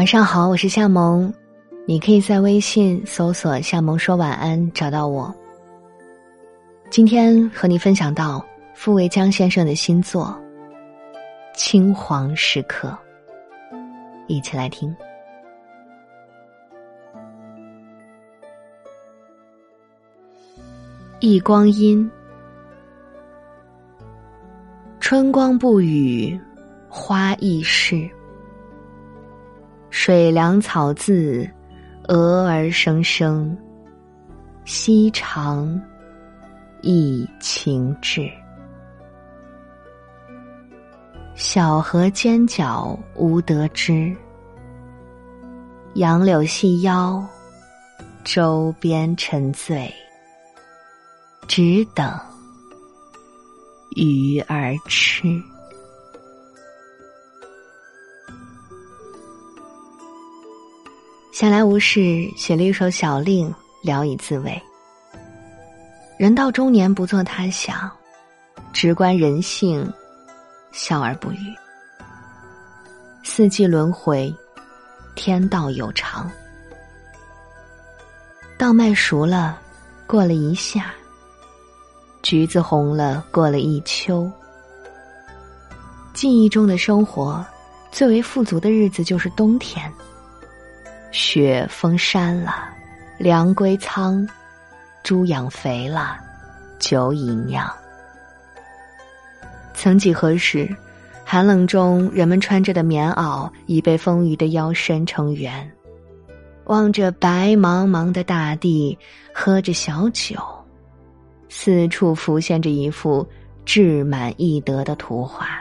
晚上好，我是夏萌，你可以在微信搜索“夏萌说晚安”找到我。今天和你分享到傅维江先生的新作《青黄时刻》，一起来听。一光阴，春光不语，花易逝。水凉草自，蛾儿声声。溪长，忆情至。小河尖角无得知，杨柳细腰，舟边沉醉。只等鱼儿吃。闲来无事，写了一首小令，聊以自慰。人到中年，不做他想，直观人性，笑而不语。四季轮回，天道有常。稻麦熟了，过了一夏；橘子红了，过了一秋。记忆中的生活，最为富足的日子就是冬天。雪封山了，粮归仓，猪养肥了，酒已酿。曾几何时，寒冷中人们穿着的棉袄已被丰腴的腰身成圆，望着白茫茫的大地，喝着小酒，四处浮现着一幅志满意得的图画。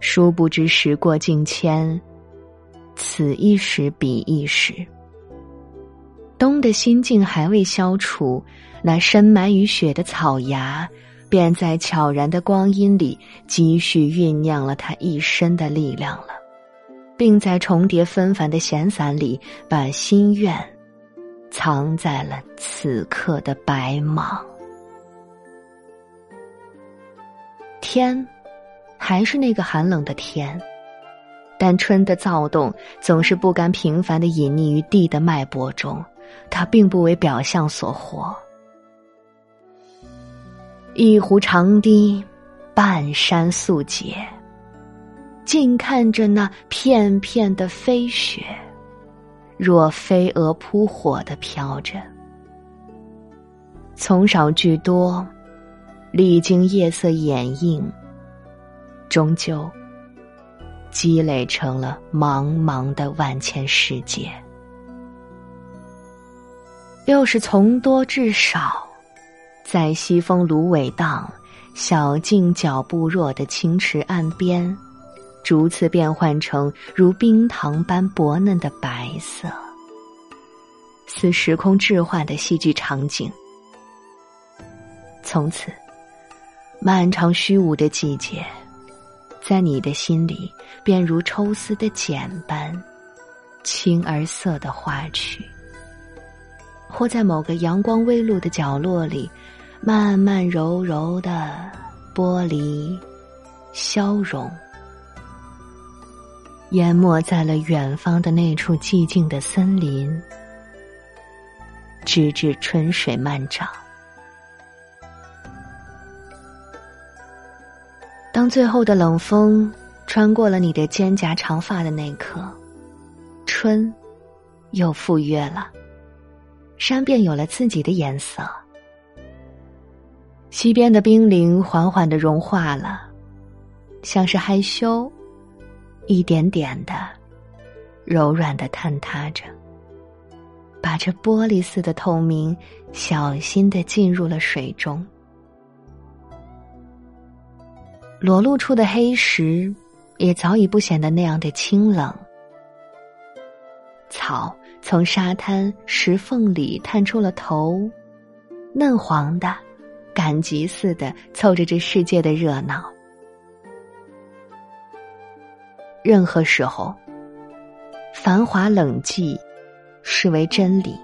殊不知时过境迁。此一时，彼一时。冬的心境还未消除，那深埋于雪的草芽，便在悄然的光阴里积蓄酝酿了它一身的力量了，并在重叠纷繁的闲散里，把心愿藏在了此刻的白茫。天，还是那个寒冷的天。但春的躁动总是不甘平凡的隐匿于地的脉搏中，它并不为表象所惑。一湖长堤，半山素洁。静看着那片片的飞雪，若飞蛾扑火的飘着。从少聚多，历经夜色掩映，终究。积累成了茫茫的万千世界，又是从多至少，在西风芦苇荡、小径脚步弱的清池岸边，逐次变换成如冰糖般薄嫩的白色，似时空置换的戏剧场景。从此，漫长虚无的季节。在你的心里，便如抽丝的茧般，青而涩的花去；或在某个阳光微露的角落里，慢慢柔柔的剥离、消融，淹没在了远方的那处寂静的森林，直至春水漫涨。当最后的冷风穿过了你的肩胛长发的那刻，春又赴约了，山便有了自己的颜色。西边的冰凌缓缓的融化了，像是害羞，一点点的柔软的坍塌着，把这玻璃似的透明小心的进入了水中。裸露出的黑石，也早已不显得那样的清冷。草从沙滩石缝里探出了头，嫩黄的，赶集似的凑着这世界的热闹。任何时候，繁华冷寂，视为真理。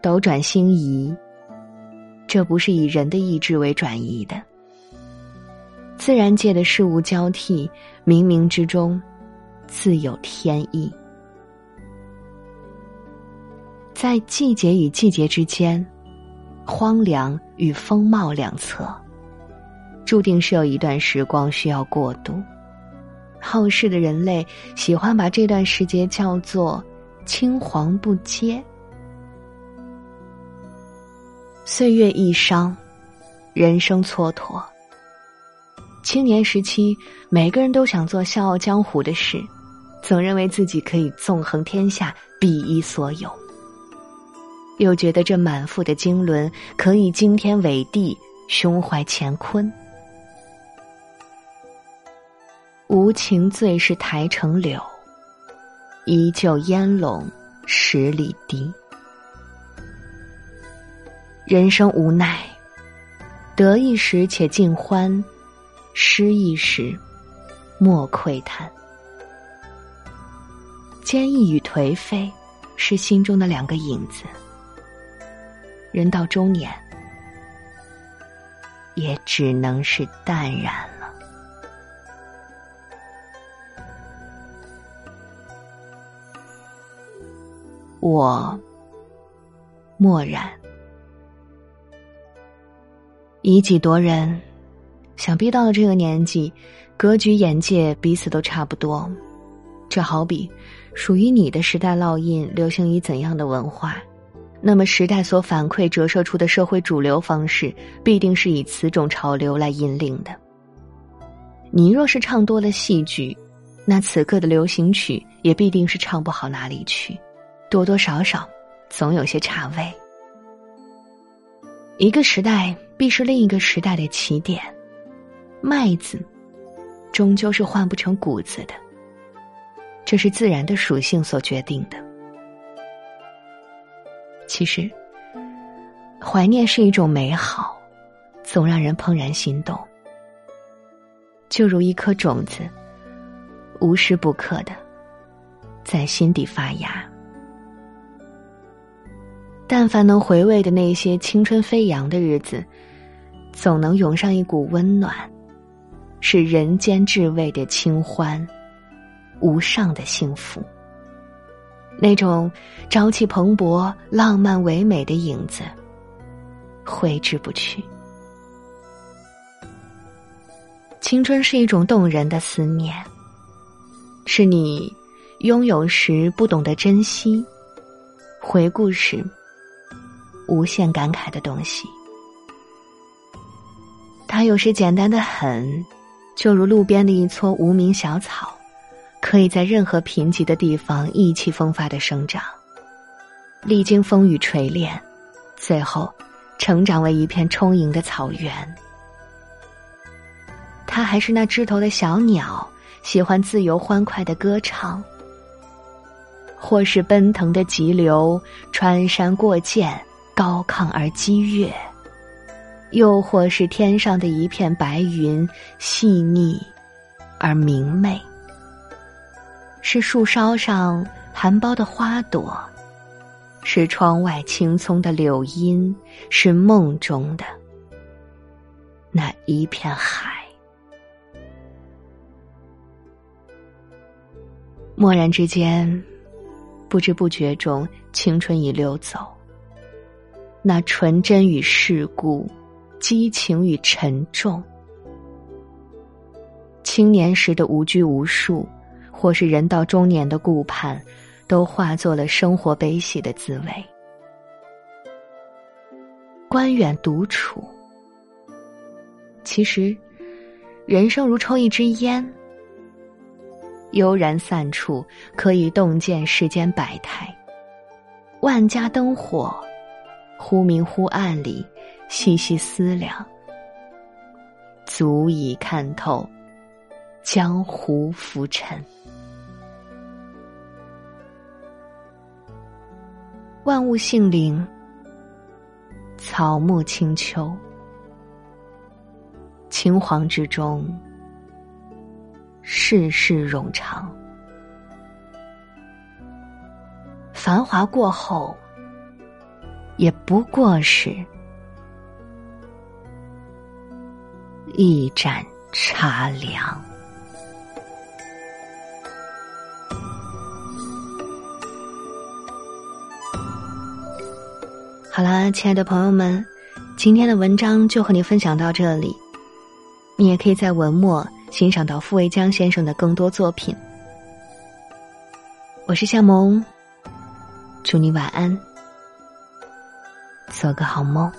斗转星移，这不是以人的意志为转移的。自然界的事物交替，冥冥之中，自有天意。在季节与季节之间，荒凉与风貌两侧，注定是有一段时光需要过渡。后世的人类喜欢把这段时节叫做“青黄不接”。岁月易伤，人生蹉跎。青年时期，每个人都想做笑傲江湖的事，总认为自己可以纵横天下，比一所有。又觉得这满腹的经纶可以惊天伟地，胸怀乾坤。无情最是台城柳，依旧烟笼十里堤。人生无奈，得意时且尽欢，失意时莫喟叹。坚毅与颓废，是心中的两个影子。人到中年，也只能是淡然了。我默然，以己度人，想必到了这个年纪，格局、眼界彼此都差不多。这好比属于你的时代烙印，流行于怎样的文化？那么，时代所反馈折射出的社会主流方式，必定是以此种潮流来引领的。你若是唱多了戏剧，那此刻的流行曲也必定是唱不好哪里去，多多少少总有些差味。一个时代必是另一个时代的起点，麦子终究是换不成谷子的，这是自然的属性所决定的。其实，怀念是一种美好，总让人怦然心动。就如一颗种子，无时不刻的在心底发芽。但凡能回味的那些青春飞扬的日子，总能涌上一股温暖，是人间至味的清欢，无上的幸福。那种朝气蓬勃、浪漫唯美的影子，挥之不去。青春是一种动人的思念，是你拥有时不懂得珍惜，回顾时无限感慨的东西。它有时简单的很，就如路边的一撮无名小草。可以在任何贫瘠的地方意气风发的生长，历经风雨锤炼，最后成长为一片充盈的草原。它还是那枝头的小鸟，喜欢自由欢快的歌唱；或是奔腾的急流，穿山过涧，高亢而激越；又或是天上的一片白云，细腻而明媚。是树梢上含苞的花朵，是窗外青葱的柳荫，是梦中的那一片海。蓦然之间，不知不觉中，青春已溜走。那纯真与世故，激情与沉重，青年时的无拘无束。或是人到中年的顾盼，都化作了生活悲喜的滋味。官远独处，其实，人生如抽一支烟，悠然散处，可以洞见世间百态。万家灯火，忽明忽暗里，细细思量，足以看透江湖浮沉。万物性灵，草木清秋，青黄之中，世事冗长。繁华过后，也不过是一盏茶凉。好啦亲爱的朋友们今天的文章就和你分享到这里。你也可以在文末欣赏到傅维江先生的更多作品。我是夏萌祝你晚安。做个好梦。